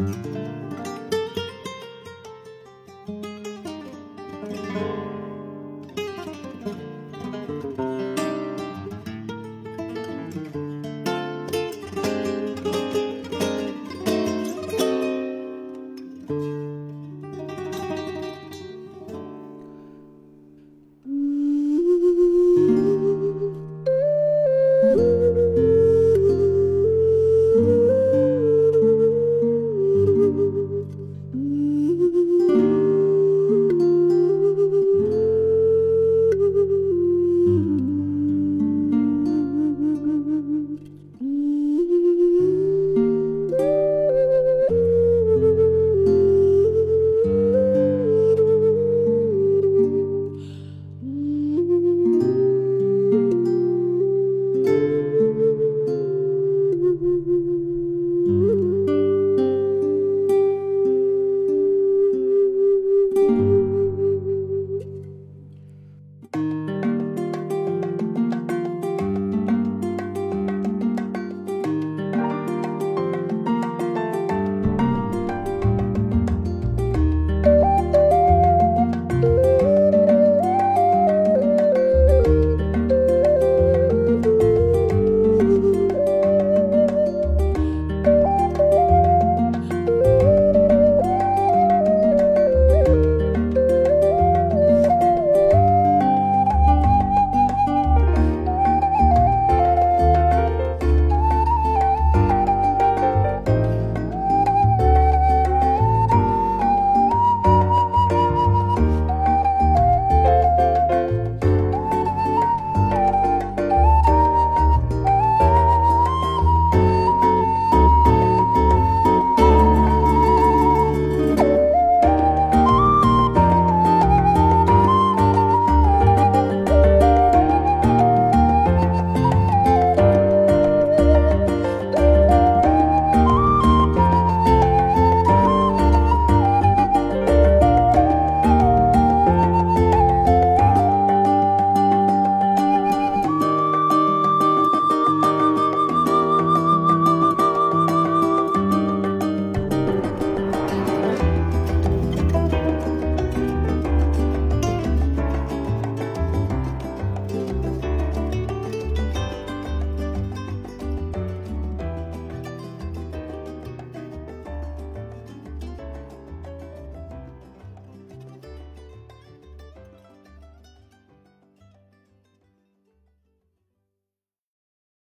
うん。